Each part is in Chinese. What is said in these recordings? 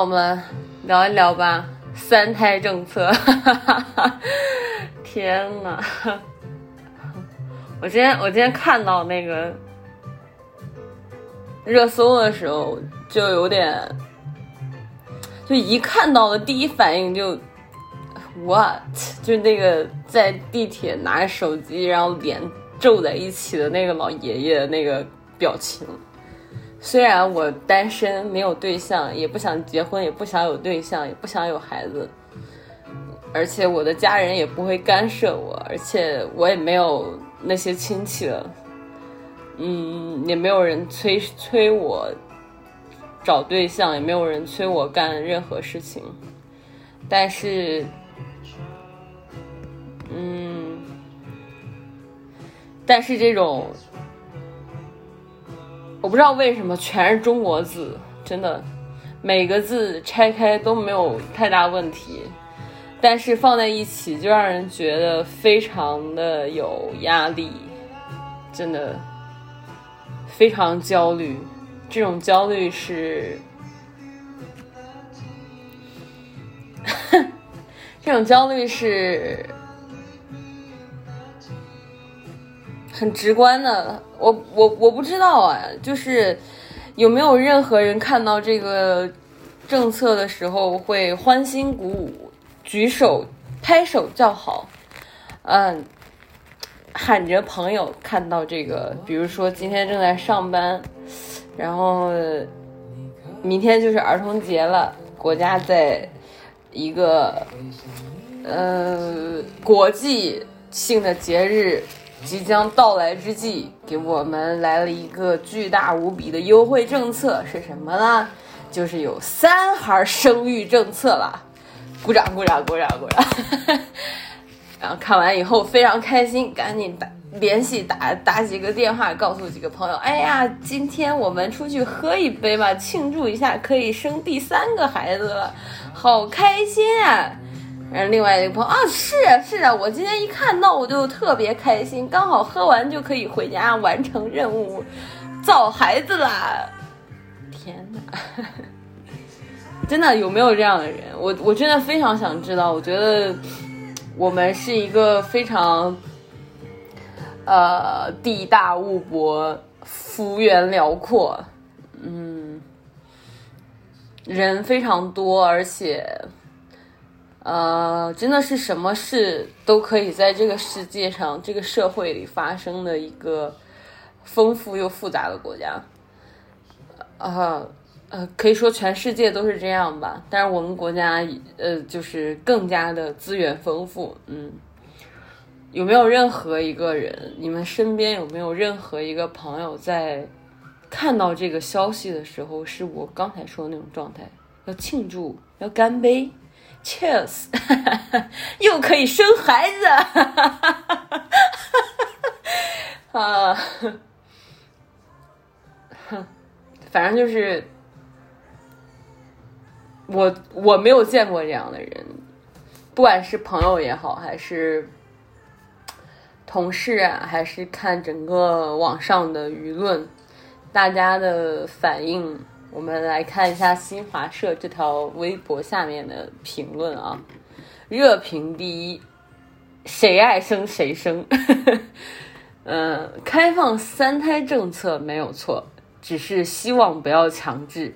我，们，聊一聊吧，三胎政策。天呐，我今天我今天看到那个热搜的时候，就有点，就一看到的第一反应就 what，就那个在地铁拿着手机，然后脸皱在一起的那个老爷爷的那个表情。虽然我单身，没有对象，也不想结婚，也不想有对象，也不想有孩子，而且我的家人也不会干涉我，而且我也没有那些亲戚了，嗯，也没有人催催我找对象，也没有人催我干任何事情，但是，嗯，但是这种。我不知道为什么全是中国字，真的，每个字拆开都没有太大问题，但是放在一起就让人觉得非常的有压力，真的非常焦虑。这种焦虑是，这种焦虑是很直观的。我我我不知道啊，就是有没有任何人看到这个政策的时候会欢欣鼓舞、举手拍手叫好，嗯，喊着朋友看到这个，比如说今天正在上班，然后明天就是儿童节了，国家在一个呃国际性的节日。即将到来之际，给我们来了一个巨大无比的优惠政策，是什么呢？就是有三孩生育政策了。鼓掌，鼓掌，鼓掌，鼓掌！然后看完以后非常开心，赶紧打联系打打几个电话，告诉几个朋友，哎呀，今天我们出去喝一杯吧，庆祝一下可以生第三个孩子了，好开心啊！然后另外一个朋友啊，是啊是啊，我今天一看到我就特别开心，刚好喝完就可以回家完成任务，造孩子啦！天哪，真的有没有这样的人？我我真的非常想知道。我觉得我们是一个非常呃地大物博、幅员辽阔，嗯，人非常多，而且。呃，真的是什么事都可以在这个世界上、这个社会里发生的一个丰富又复杂的国家。呃呃，可以说全世界都是这样吧，但是我们国家呃就是更加的资源丰富。嗯，有没有任何一个人，你们身边有没有任何一个朋友在看到这个消息的时候，是我刚才说的那种状态，要庆祝，要干杯？Cheers，又可以生孩子，啊，哼，反正就是我我没有见过这样的人，不管是朋友也好，还是同事啊，还是看整个网上的舆论，大家的反应。我们来看一下新华社这条微博下面的评论啊，热评第一，谁爱生谁生。嗯，开放三胎政策没有错，只是希望不要强制。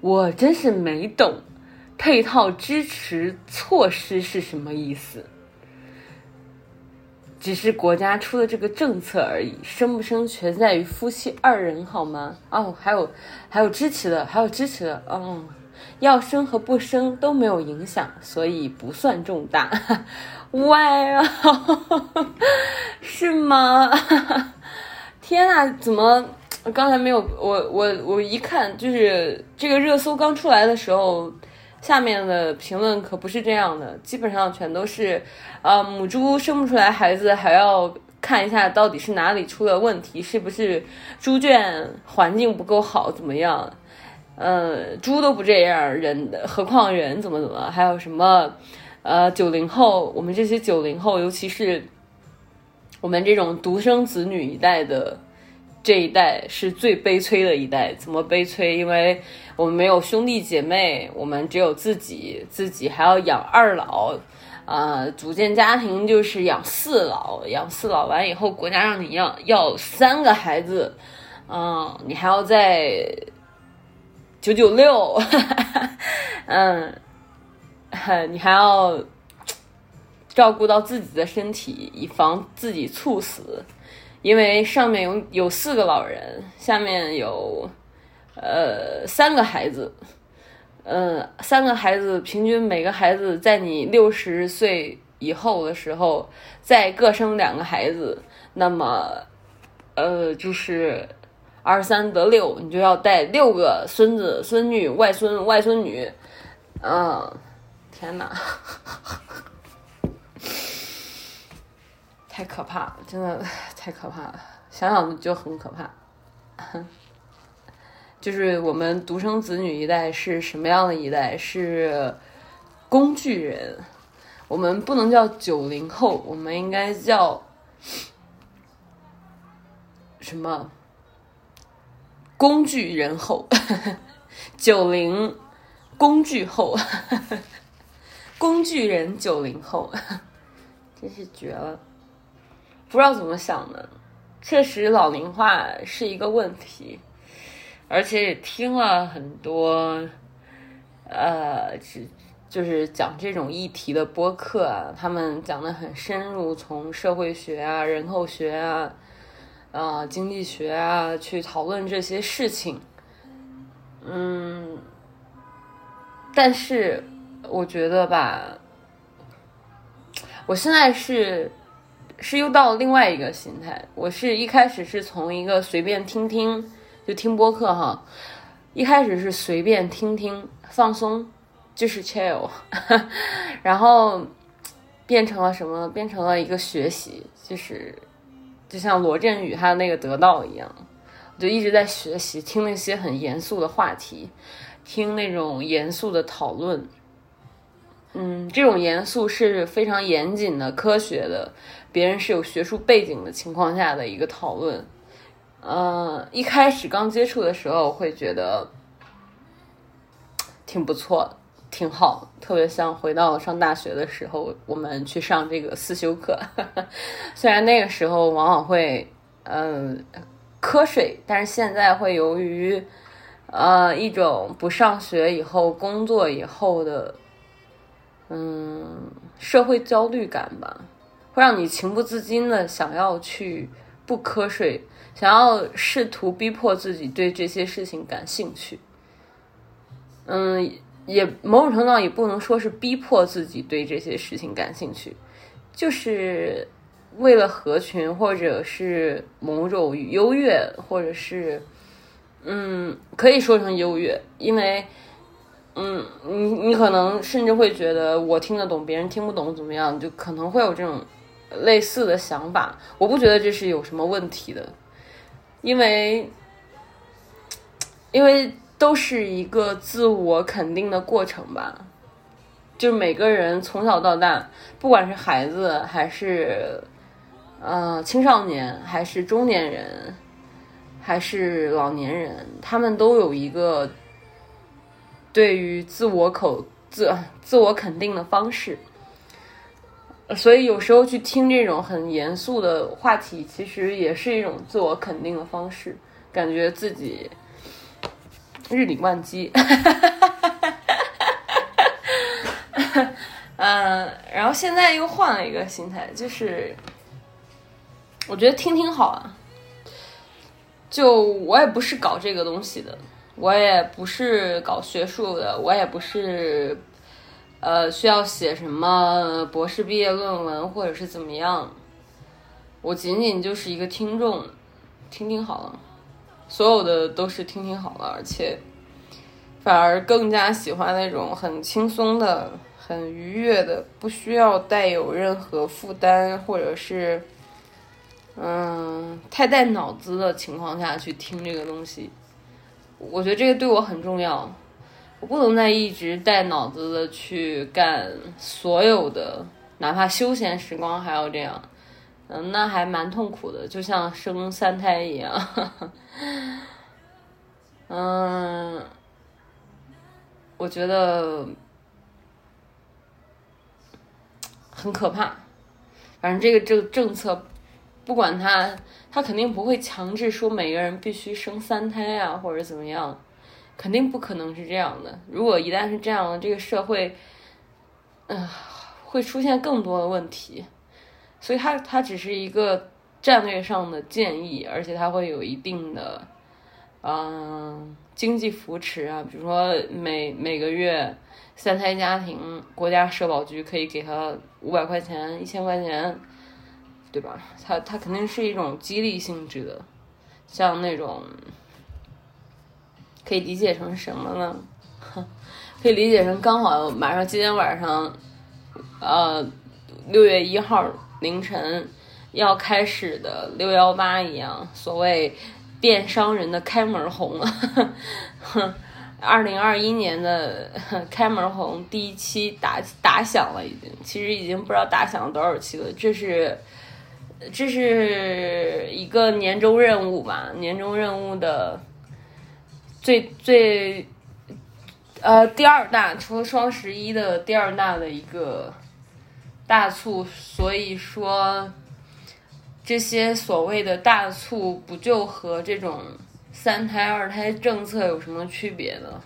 我真是没懂，配套支持措施是什么意思？只是国家出的这个政策而已，生不生全在于夫妻二人，好吗？哦，还有还有支持的，还有支持的，嗯，要生和不生都没有影响，所以不算重大。歪啊，是吗？天呐，怎么刚才没有我我我一看就是这个热搜刚出来的时候，下面的评论可不是这样的，基本上全都是，呃，母猪生不出来孩子还要看一下到底是哪里出了问题，是不是猪圈环境不够好，怎么样？呃，猪都不这样，人何况人怎么怎么？还有什么？呃，九零后，我们这些九零后，尤其是我们这种独生子女一代的这一代，是最悲催的一代。怎么悲催？因为我们没有兄弟姐妹，我们只有自己，自己还要养二老，啊，组建家庭就是养四老，养四老完以后，国家让你要要三个孩子，嗯，你还要在九九六，嗯。你还要照顾到自己的身体，以防自己猝死，因为上面有有四个老人，下面有呃三个孩子，嗯，三个孩子平均每个孩子在你六十岁以后的时候再各生两个孩子，那么呃就是二三得六，你就要带六个孙子孙女外孙外孙女，嗯。天哪，太可怕了！真的太可怕了，想想就很可怕。就是我们独生子女一代是什么样的一代？是工具人。我们不能叫九零后，我们应该叫什么？工具人后，九零工具后。工具人九零后，真是绝了！不知道怎么想的，确实老龄化是一个问题，而且也听了很多，呃，就是讲这种议题的播客啊，他们讲的很深入，从社会学啊、人口学啊、啊经济学啊去讨论这些事情，嗯，但是。我觉得吧，我现在是是又到了另外一个心态。我是一开始是从一个随便听听就听播客哈，一开始是随便听听放松，就是 chill，然后变成了什么？变成了一个学习，就是就像罗振宇他那个得到一样，我就一直在学习，听那些很严肃的话题，听那种严肃的讨论。嗯，这种严肃是非常严谨的、科学的，别人是有学术背景的情况下的一个讨论。呃，一开始刚接触的时候会觉得挺不错、挺好，特别像回到上大学的时候，我们去上这个思修课。虽然那个时候往往会嗯瞌睡，但是现在会由于呃一种不上学以后、工作以后的。嗯，社会焦虑感吧，会让你情不自禁的想要去不瞌睡，想要试图逼迫自己对这些事情感兴趣。嗯，也某种程度上也不能说是逼迫自己对这些事情感兴趣，就是为了合群，或者是某种优越，或者是嗯，可以说成优越，因为。嗯，你你可能甚至会觉得我听得懂，别人听不懂，怎么样？就可能会有这种类似的想法。我不觉得这是有什么问题的，因为因为都是一个自我肯定的过程吧。就每个人从小到大，不管是孩子还是呃青少年，还是中年人，还是老年人，他们都有一个。对于自我口自自我肯定的方式，所以有时候去听这种很严肃的话题，其实也是一种自我肯定的方式，感觉自己日理万机。嗯，然后现在又换了一个心态，就是我觉得听听好啊。就我也不是搞这个东西的，我也不是搞学术的，我也不是呃需要写什么博士毕业论文或者是怎么样，我仅仅就是一个听众，听听好了，所有的都是听听好了，而且反而更加喜欢那种很轻松的、很愉悦的，不需要带有任何负担或者是。嗯，太带脑子的情况下去听这个东西，我觉得这个对我很重要。我不能再一直带脑子的去干所有的，哪怕休闲时光还要这样，嗯，那还蛮痛苦的，就像生三胎一样。嗯，我觉得很可怕。反正这个政政策。不管他，他肯定不会强制说每个人必须生三胎啊，或者怎么样，肯定不可能是这样的。如果一旦是这样的，这个社会，嗯，会出现更多的问题。所以，他他只是一个战略上的建议，而且他会有一定的，嗯，经济扶持啊，比如说每每个月三胎家庭，国家社保局可以给他五百块钱、一千块钱。对吧？它它肯定是一种激励性质的，像那种可以理解成什么呢？可以理解成刚好马上今天晚上，呃，六月一号凌晨要开始的六幺八一样，所谓电商人的开门红，二零二一年的开门红第一期打打响了，已经，其实已经不知道打响了多少期了，这是。这是一个年终任务吧？年终任务的最最呃第二大，除了双十一的第二大的一个大促，所以说这些所谓的大促，不就和这种三胎二胎政策有什么区别呢？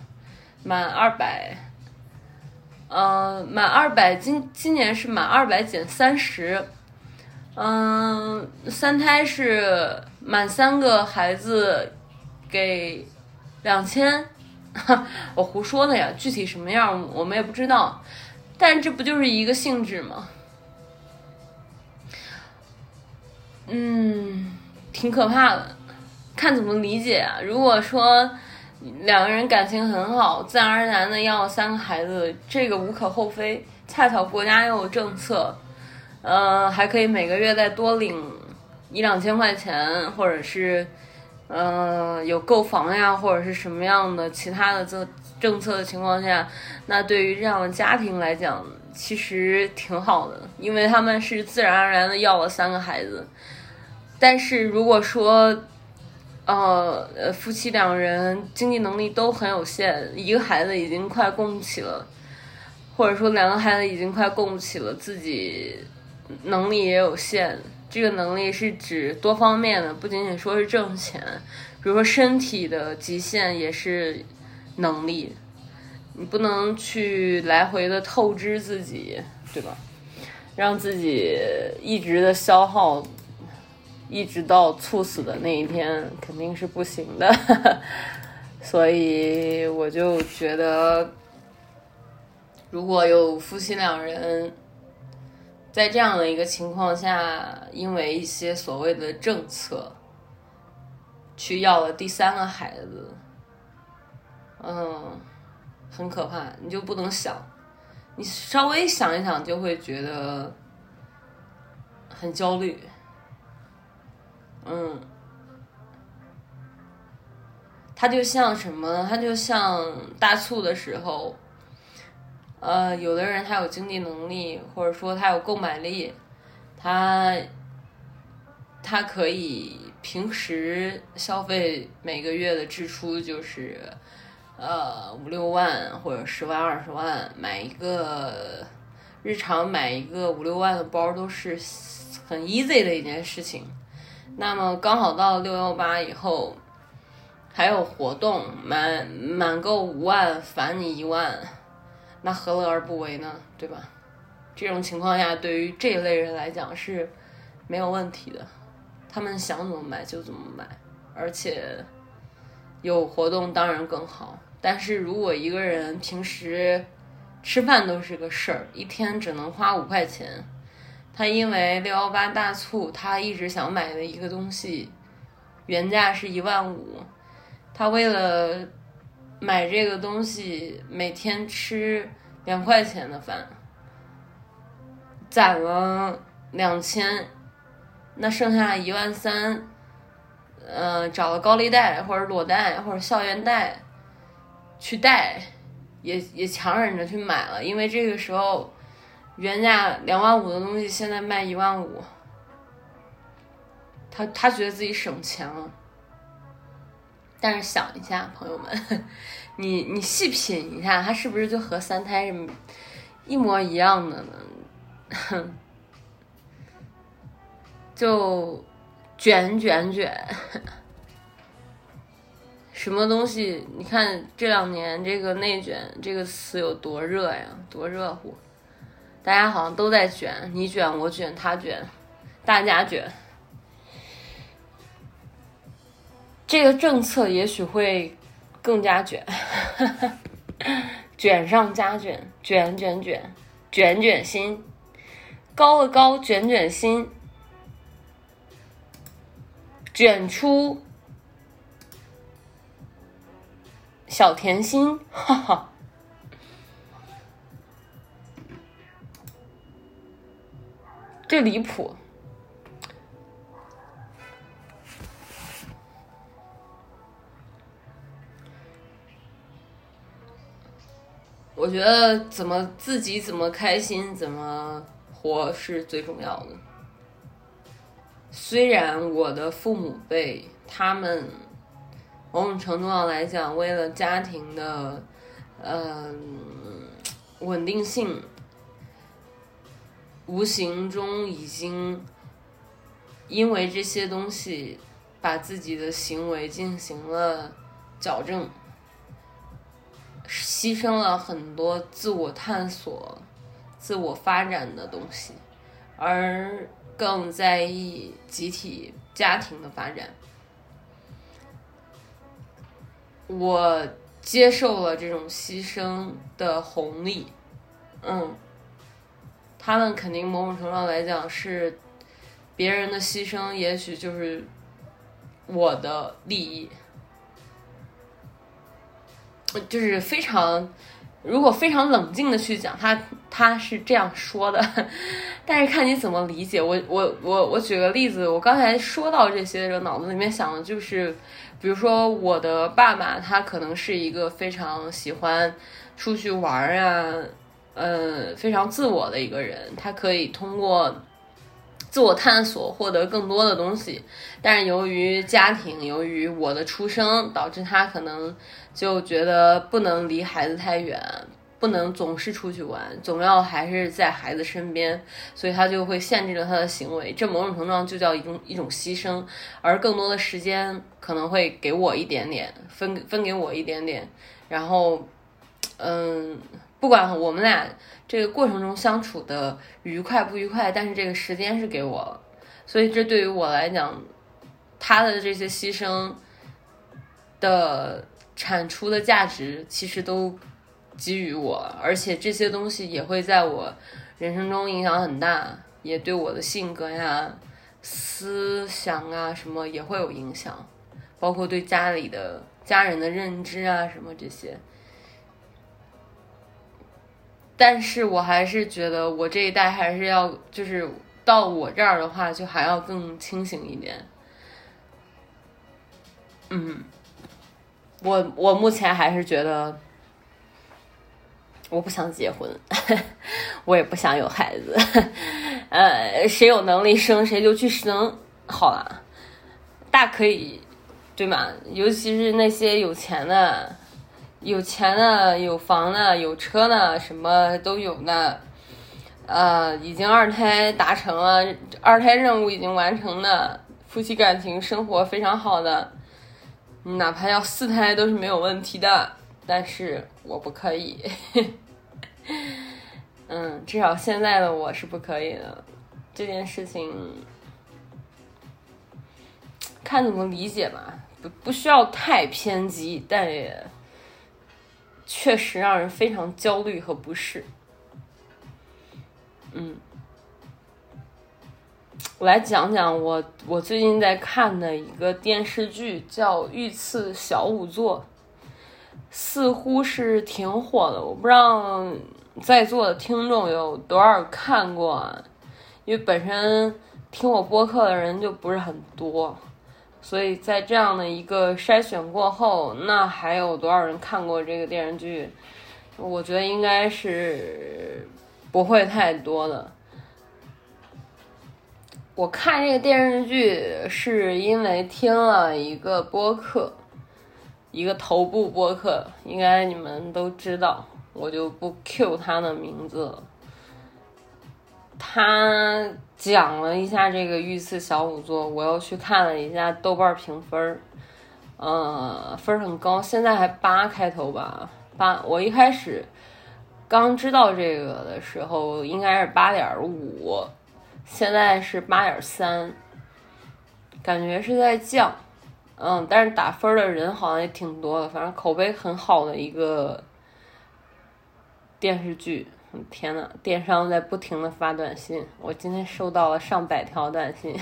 满二百，嗯，满二百，今今年是满二百减三十。嗯，三胎是满三个孩子给两千，我胡说的呀，具体什么样我们也不知道，但这不就是一个性质吗？嗯，挺可怕的，看怎么理解啊。如果说两个人感情很好，自然而然的要三个孩子，这个无可厚非，恰巧国家又有政策。呃，还可以每个月再多领一两千块钱，或者是，呃，有购房呀，或者是什么样的其他的政政策的情况下，那对于这样的家庭来讲，其实挺好的，因为他们是自然而然的要了三个孩子。但是如果说，呃，夫妻两人经济能力都很有限，一个孩子已经快供不起了，或者说两个孩子已经快供不起了，自己。能力也有限，这个能力是指多方面的，不仅仅说是挣钱，比如说身体的极限也是能力，你不能去来回的透支自己，对吧？让自己一直的消耗，一直到猝死的那一天，肯定是不行的。所以我就觉得，如果有夫妻两人。在这样的一个情况下，因为一些所谓的政策，去要了第三个孩子，嗯，很可怕。你就不能想，你稍微想一想就会觉得很焦虑。嗯，它就像什么？它就像大促的时候。呃，有的人他有经济能力，或者说他有购买力，他他可以平时消费每个月的支出就是呃五六万或者十万二十万，买一个日常买一个五六万的包都是很 easy 的一件事情。那么刚好到六幺八以后，还有活动，满满够五万返你一万，那何乐而不为呢？对吧？这种情况下，对于这一类人来讲是没有问题的，他们想怎么买就怎么买，而且有活动当然更好。但是如果一个人平时吃饭都是个事儿，一天只能花五块钱，他因为六幺八大促，他一直想买的一个东西，原价是一万五，他为了买这个东西，每天吃两块钱的饭，攒了两千，那剩下一万三，呃，找了高利贷或者裸贷或者校园贷去贷，也也强忍着去买了，因为这个时候原价两万五的东西现在卖一万五，他他觉得自己省钱了。但是想一下，朋友们，你你细品一下，它是不是就和三胎是一模一样的呢？哼，就卷卷卷，什么东西？你看这两年这个内卷这个词有多热呀，多热乎！大家好像都在卷，你卷我卷他卷，大家卷。这个政策也许会更加卷，卷上加卷，卷卷卷，卷卷心，高的高，卷卷心，卷出小甜心，哈哈，这离谱。我觉得怎么自己怎么开心怎么活是最重要的。虽然我的父母辈他们某种程度上来讲，为了家庭的嗯、稳定性，无形中已经因为这些东西把自己的行为进行了矫正。牺牲了很多自我探索、自我发展的东西，而更在意集体家庭的发展。我接受了这种牺牲的红利，嗯，他们肯定某种程度上来讲是别人的牺牲，也许就是我的利益。就是非常，如果非常冷静的去讲，他他是这样说的，但是看你怎么理解。我我我我举个例子，我刚才说到这些的时候，脑子里面想的就是，比如说我的爸爸，他可能是一个非常喜欢出去玩啊，呃，非常自我的一个人，他可以通过。自我探索，获得更多的东西，但是由于家庭，由于我的出生，导致他可能就觉得不能离孩子太远，不能总是出去玩，总要还是在孩子身边，所以他就会限制了他的行为。这某种程度上就叫一种一种牺牲，而更多的时间可能会给我一点点，分分给我一点点，然后，嗯。不管我们俩这个过程中相处的愉快不愉快，但是这个时间是给我了，所以这对于我来讲，他的这些牺牲的产出的价值其实都给予我，而且这些东西也会在我人生中影响很大，也对我的性格呀、思想啊什么也会有影响，包括对家里的家人的认知啊什么这些。但是我还是觉得我这一代还是要，就是到我这儿的话，就还要更清醒一点。嗯，我我目前还是觉得，我不想结婚，我也不想有孩子。呃，谁有能力生谁就去生好了，大可以，对吗？尤其是那些有钱的。有钱的、有房的、有车的，什么都有的。呃，已经二胎达成了，二胎任务已经完成的，夫妻感情生活非常好的，哪怕要四胎都是没有问题的，但是我不可以。嗯，至少现在的我是不可以的。这件事情看怎么理解吧，不不需要太偏激，但也确实让人非常焦虑和不适。嗯，我来讲讲我我最近在看的一个电视剧，叫《御赐小仵作》，似乎是挺火的。我不知道在座的听众有多少看过？因为本身听我播客的人就不是很多，所以在这样的一个筛选过后，那还有多少人看过这个电视剧？我觉得应该是不会太多的。我看这个电视剧是因为听了一个播客，一个头部播客，应该你们都知道，我就不 Q 他的名字了。他讲了一下这个御赐小仵作，我又去看了一下豆瓣评分儿，呃，分很高，现在还八开头吧，八。我一开始刚知道这个的时候应该是八点五，现在是八点三，感觉是在降，嗯，但是打分的人好像也挺多的，反正口碑很好的一个电视剧。天呐，电商在不停的发短信，我今天收到了上百条短信，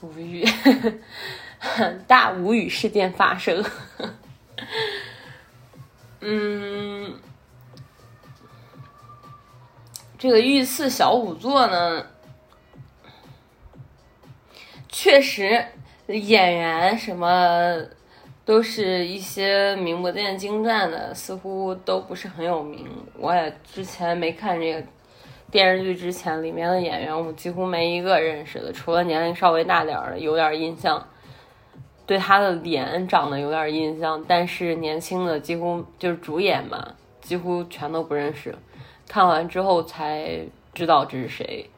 无语，大无语事件发生。嗯，这个御赐小仵作呢，确实演员什么。都是一些名不见经传的，似乎都不是很有名。我也之前没看这个电视剧之前，里面的演员我几乎没一个认识的，除了年龄稍微大点儿的有点印象，对他的脸长得有点印象，但是年轻的几乎就是主演嘛，几乎全都不认识。看完之后才知道这是谁，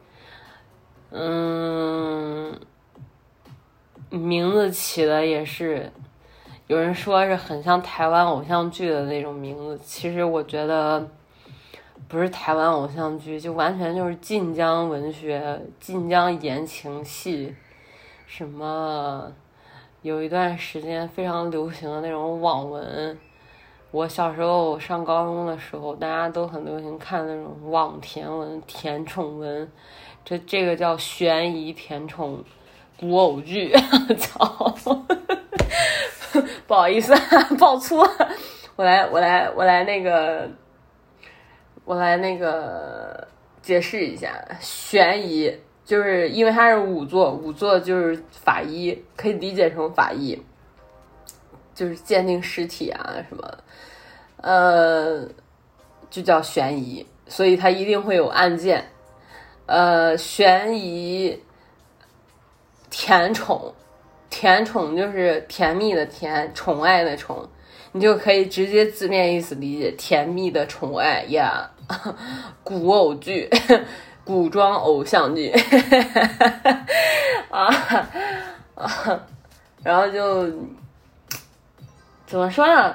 嗯，名字起的也是。有人说是很像台湾偶像剧的那种名字，其实我觉得不是台湾偶像剧，就完全就是晋江文学、晋江言情戏，什么有一段时间非常流行的那种网文。我小时候上高中的时候，大家都很流行看那种网甜文、甜宠文，这这个叫悬疑甜宠古偶剧，操！不好意思，爆粗。我来，我来，我来那个，我来那个解释一下，悬疑就是因为它是仵作，仵作就是法医，可以理解成法医，就是鉴定尸体啊什么，呃，就叫悬疑，所以它一定会有案件，呃，悬疑甜宠。甜宠就是甜蜜的甜，宠爱的宠，你就可以直接字面意思理解，甜蜜的宠爱呀，古偶剧，古装偶像剧，啊啊，然后就怎么说呢？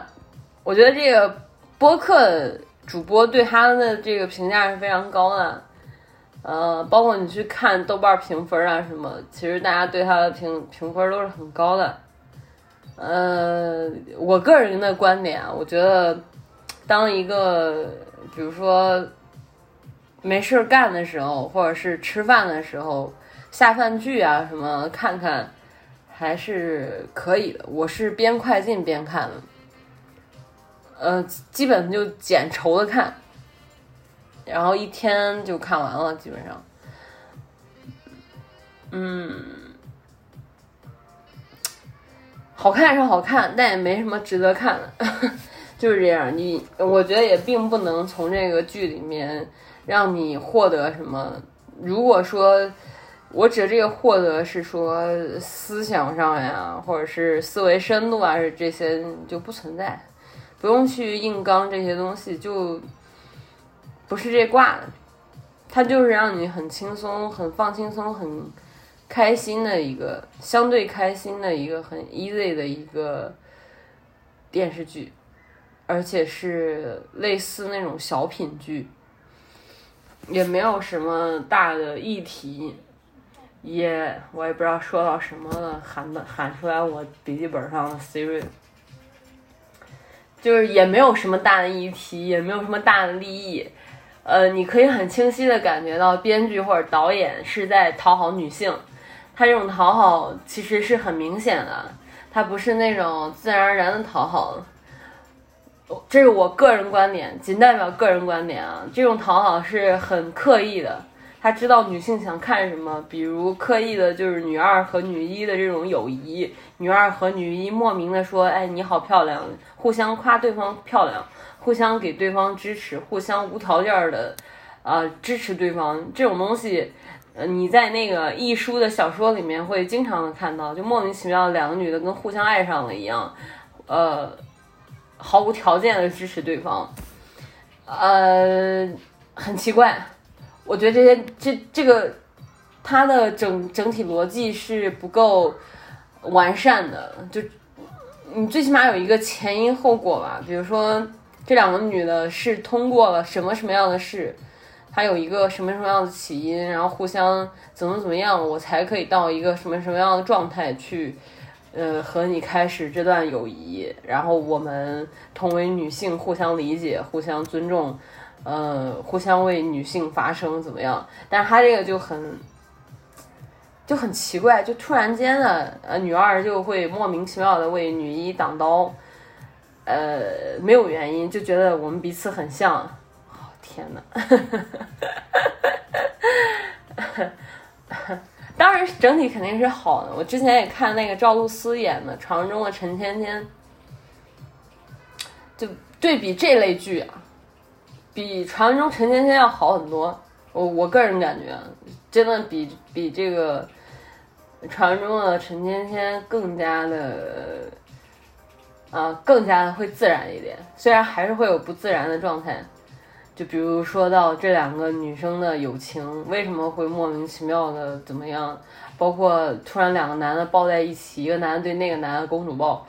我觉得这个播客主播对他的这个评价是非常高的。呃，包括你去看豆瓣评分啊什么，其实大家对他的评评分都是很高的。呃，我个人的观点啊，我觉得当一个比如说没事干的时候，或者是吃饭的时候，下饭剧啊什么看看还是可以的。我是边快进边看的，呃，基本就剪稠的看。然后一天就看完了，基本上，嗯，好看是好看，但也没什么值得看的，就是这样。你我觉得也并不能从这个剧里面让你获得什么。如果说我指的这个获得是说思想上呀，或者是思维深度啊，是这些就不存在，不用去硬刚这些东西就。不是这挂的，它就是让你很轻松、很放轻松、很开心的一个相对开心的一个很 easy 的一个电视剧，而且是类似那种小品剧，也没有什么大的议题，也我也不知道说到什么了，喊的喊出来我笔记本上的 Siri。就是也没有什么大的议题，也没有什么大的利益，呃，你可以很清晰的感觉到编剧或者导演是在讨好女性，他这种讨好其实是很明显的，他不是那种自然而然的讨好，这是我个人观点，仅代表个人观点啊，这种讨好是很刻意的，他知道女性想看什么，比如刻意的就是女二和女一的这种友谊，女二和女一莫名的说，哎，你好漂亮。互相夸对方漂亮，互相给对方支持，互相无条件的，呃，支持对方这种东西，呃，你在那个一书的小说里面会经常的看到，就莫名其妙两个女的跟互相爱上了一样，呃，毫无条件的支持对方，呃，很奇怪，我觉得这些这这个它的整整体逻辑是不够完善的，就。你最起码有一个前因后果吧，比如说这两个女的是通过了什么什么样的事，她有一个什么什么样的起因，然后互相怎么怎么样，我才可以到一个什么什么样的状态去，呃，和你开始这段友谊，然后我们同为女性，互相理解，互相尊重，呃，互相为女性发声，怎么样？但是她这个就很。就很奇怪，就突然间的，呃，女二就会莫名其妙的为女一挡刀，呃，没有原因，就觉得我们彼此很像。哦，天哪！当然，整体肯定是好的。我之前也看那个赵露思演的《传闻中的陈芊芊》，就对比这类剧啊，比《传闻中陈芊芊》要好很多。我我个人感觉，真的比比这个传闻中的陈芊芊更加的，啊，更加的会自然一点。虽然还是会有不自然的状态，就比如说到这两个女生的友情为什么会莫名其妙的怎么样，包括突然两个男的抱在一起，一个男的对那个男的公主抱，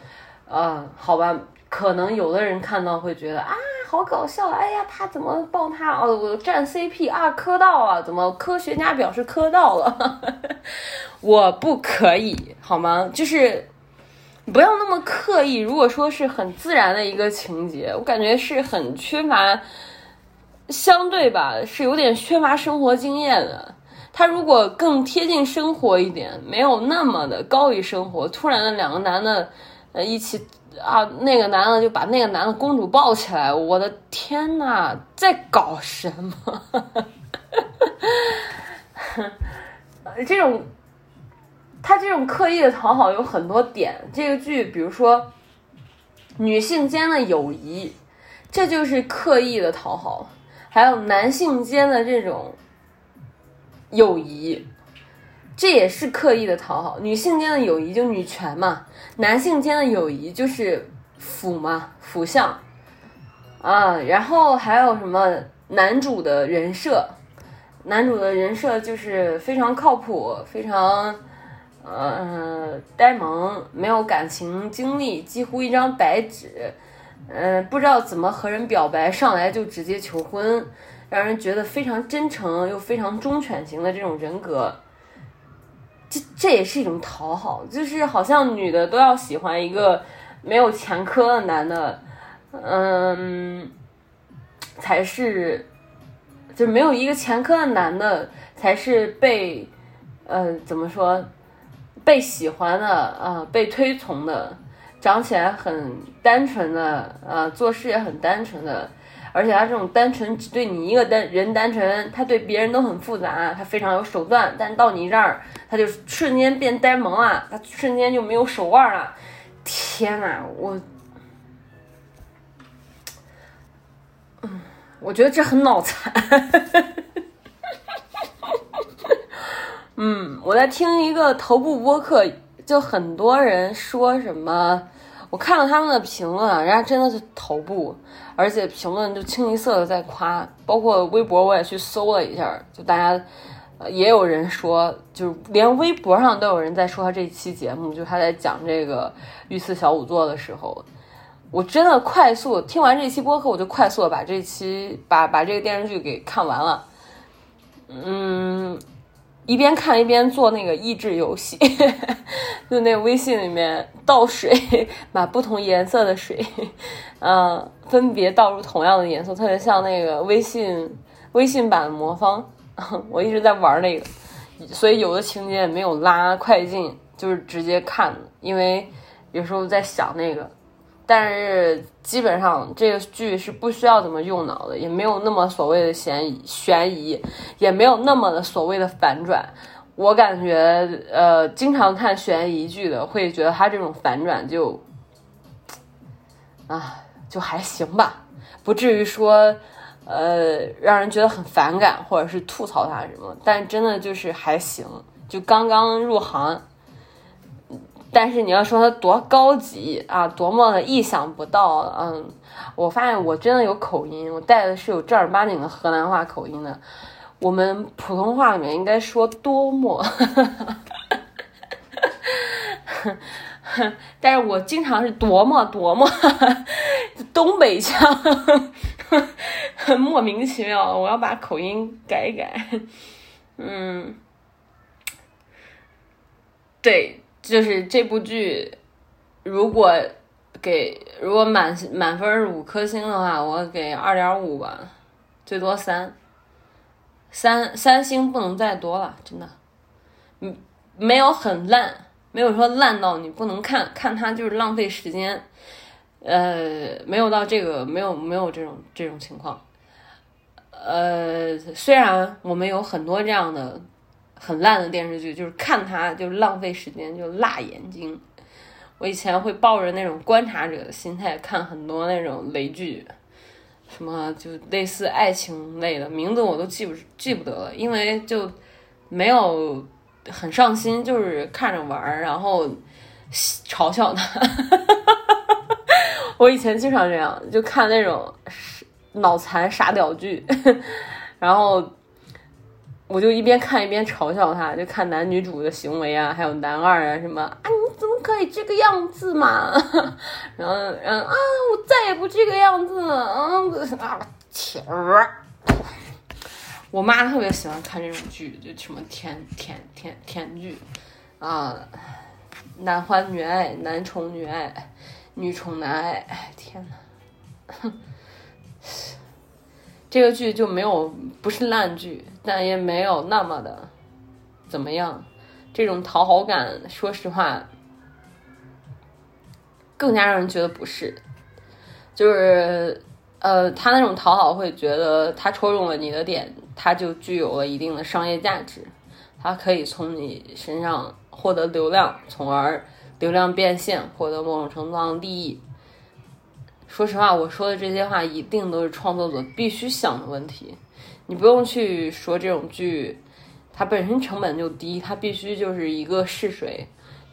啊，好吧，可能有的人看到会觉得啊。好搞笑！哎呀，他怎么抱他？哦，我站 CP 啊，磕到啊！怎么科学家表示磕到了？我不可以好吗？就是不要那么刻意。如果说是很自然的一个情节，我感觉是很缺乏，相对吧，是有点缺乏生活经验的。他如果更贴近生活一点，没有那么的高于生活，突然的两个男的呃一起。啊，那个男的就把那个男的公主抱起来，我的天呐，在搞什么？这种他这种刻意的讨好有很多点。这个剧，比如说女性间的友谊，这就是刻意的讨好；还有男性间的这种友谊。这也是刻意的讨好，女性间的友谊就女权嘛，男性间的友谊就是腐嘛，腐相啊。然后还有什么男主的人设，男主的人设就是非常靠谱，非常呃呆萌，没有感情经历，几乎一张白纸，嗯，不知道怎么和人表白，上来就直接求婚，让人觉得非常真诚又非常忠犬型的这种人格。这这也是一种讨好，就是好像女的都要喜欢一个没有前科的男的，嗯，才是，就没有一个前科的男的才是被，呃，怎么说，被喜欢的啊，被推崇的，长起来很单纯的，啊，做事也很单纯的。而且他这种单纯只对你一个单人单纯，他对别人都很复杂，他非常有手段，但到你这儿，他就瞬间变呆萌了，他瞬间就没有手腕了。天呐，我，嗯，我觉得这很脑残。嗯，我在听一个头部播客，就很多人说什么。我看了他们的评论，人家真的是头部，而且评论就清一色的在夸，包括微博我也去搜了一下，就大家也有人说，就是连微博上都有人在说他这期节目，就他在讲这个御赐小仵作的时候，我真的快速听完这期播客，我就快速把这期把把这个电视剧给看完了。嗯，一边看一边做那个益智游戏，就那个微信里面倒水，把不同颜色的水，嗯、分别倒入同样的颜色，特别像那个微信微信版的魔方。我一直在玩那个，所以有的情节也没有拉快进，就是直接看，因为有时候在想那个。但是基本上这个剧是不需要怎么用脑的，也没有那么所谓的悬疑，悬疑也没有那么的所谓的反转。我感觉，呃，经常看悬疑剧的会觉得他这种反转就，啊，就还行吧，不至于说，呃，让人觉得很反感或者是吐槽他什么。但真的就是还行，就刚刚入行。但是你要说它多高级啊，多么的意想不到，嗯，我发现我真的有口音，我带的是有正儿八经的河南话口音的。我们普通话里面应该说多么，但是我经常是多么多么东北腔，莫名其妙，我要把口音改一改。嗯，对。就是这部剧，如果给如果满满分是五颗星的话，我给二点五吧，最多三，三三星不能再多了，真的，嗯，没有很烂，没有说烂到你不能看，看它就是浪费时间，呃，没有到这个，没有没有这种这种情况，呃，虽然我们有很多这样的。很烂的电视剧，就是看它就浪费时间，就辣眼睛。我以前会抱着那种观察者的心态看很多那种雷剧，什么就类似爱情类的，名字我都记不记不得了，因为就没有很上心，就是看着玩儿，然后嘲笑他。我以前经常这样，就看那种脑残傻屌剧，然后。我就一边看一边嘲笑他，就看男女主的行为啊，还有男二啊什么啊，你怎么可以这个样子嘛？然后，然后啊，我再也不这个样子了，嗯啊，天！我妈特别喜欢看这种剧，就什么甜甜甜甜剧啊，男欢女爱，男宠女爱，女宠男爱，哎天呐，哼。这个剧就没有不是烂剧，但也没有那么的怎么样。这种讨好感，说实话，更加让人觉得不是。就是呃，他那种讨好会觉得他戳中了你的点，他就具有了一定的商业价值，他可以从你身上获得流量，从而流量变现，获得某种程度上的利益。说实话，我说的这些话一定都是创作者必须想的问题。你不用去说这种剧，它本身成本就低，它必须就是一个试水，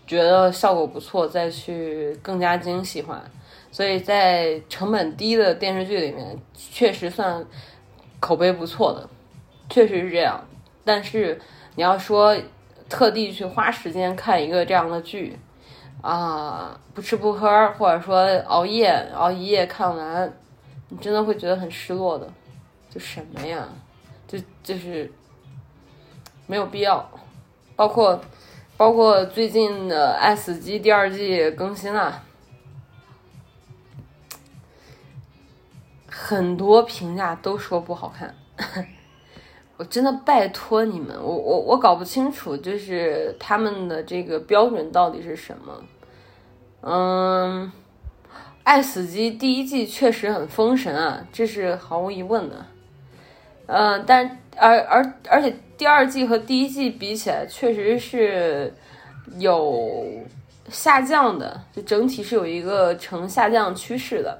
觉得效果不错再去更加精细化。所以在成本低的电视剧里面，确实算口碑不错的，确实是这样。但是你要说特地去花时间看一个这样的剧。啊，不吃不喝，或者说熬夜熬一夜看完，你真的会觉得很失落的。就什么呀？就就是没有必要。包括包括最近的《爱死机》第二季更新了，很多评价都说不好看。我真的拜托你们，我我我搞不清楚，就是他们的这个标准到底是什么？嗯，《爱死机》第一季确实很封神啊，这是毫无疑问的。嗯，但而而而且第二季和第一季比起来，确实是有下降的，就整体是有一个呈下降趋势的。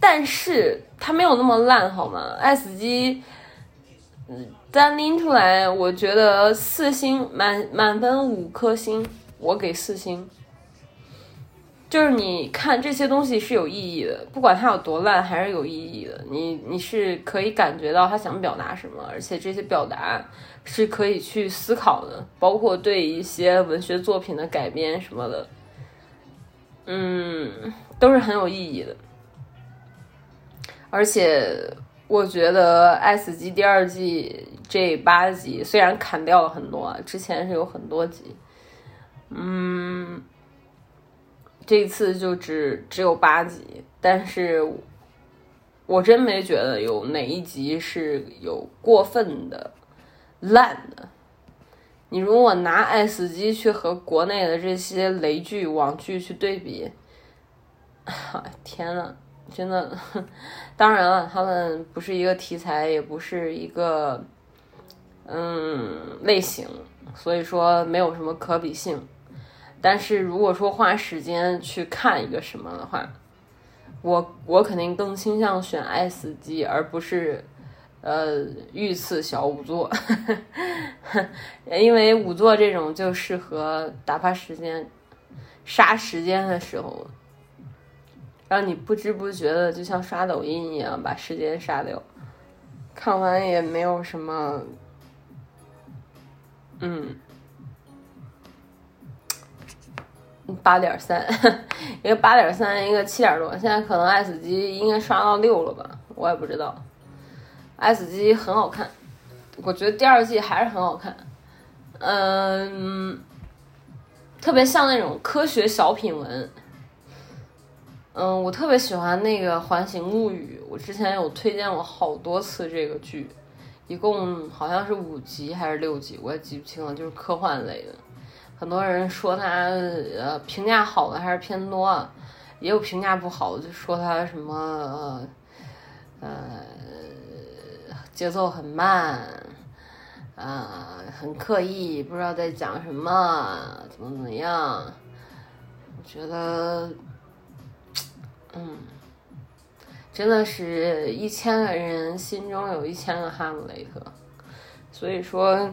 但是它没有那么烂，好吗？《爱死机》。嗯，单拎出来，我觉得四星满满分五颗星，我给四星。就是你看这些东西是有意义的，不管它有多烂，还是有意义的。你你是可以感觉到他想表达什么，而且这些表达是可以去思考的，包括对一些文学作品的改编什么的，嗯，都是很有意义的。而且我觉得《爱死机》第二季这八集虽然砍掉了很多，啊，之前是有很多集，嗯。这次就只只有八集，但是我真没觉得有哪一集是有过分的烂的。你如果拿《爱死机》去和国内的这些雷剧、网剧去对比，天呐，真的，当然了，他们不是一个题材，也不是一个嗯类型，所以说没有什么可比性。但是如果说花时间去看一个什么的话，我我肯定更倾向选《爱死机》，而不是呃御赐小仵作，因为仵作这种就适合打发时间、杀时间的时候，让你不知不觉的就像刷抖音一样把时间杀掉，看完也没有什么，嗯。八点三，一个八点三，一个七点多。现在可能 S 级应该刷到六了吧，我也不知道。S 级很好看，我觉得第二季还是很好看。嗯，特别像那种科学小品文。嗯，我特别喜欢那个《环形物语》，我之前有推荐过好多次这个剧，一共好像是五集还是六集，我也记不清了，就是科幻类的。很多人说他呃评价好的还是偏多，也有评价不好，就说他什么呃节奏很慢，啊很刻意，不知道在讲什么，怎么怎么样？我觉得，嗯，真的是一千个人心中有一千个哈姆雷特，所以说。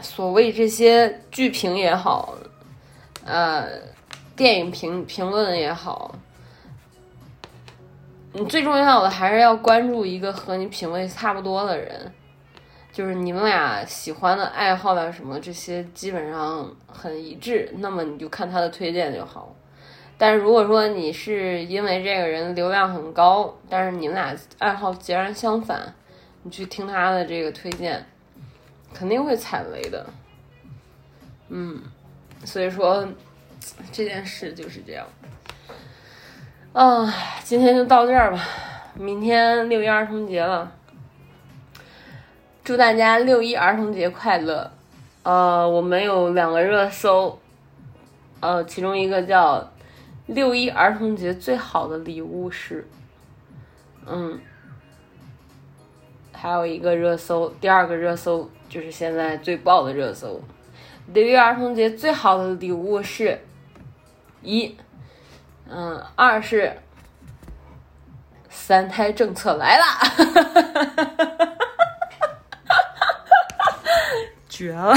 所谓这些剧评也好，呃，电影评评论也好，你最重要的还是要关注一个和你品味差不多的人，就是你们俩喜欢的爱好的什么这些基本上很一致，那么你就看他的推荐就好。但是如果说你是因为这个人流量很高，但是你们俩爱好截然相反，你去听他的这个推荐。肯定会踩雷的，嗯，所以说这件事就是这样。啊，今天就到这儿吧，明天六一儿童节了，祝大家六一儿童节快乐。呃，我们有两个热搜，呃，其中一个叫六一儿童节最好的礼物是，嗯，还有一个热搜，第二个热搜。就是现在最爆的热搜，六一儿童节最好的礼物是，一，嗯，二是三胎政策来了，绝了。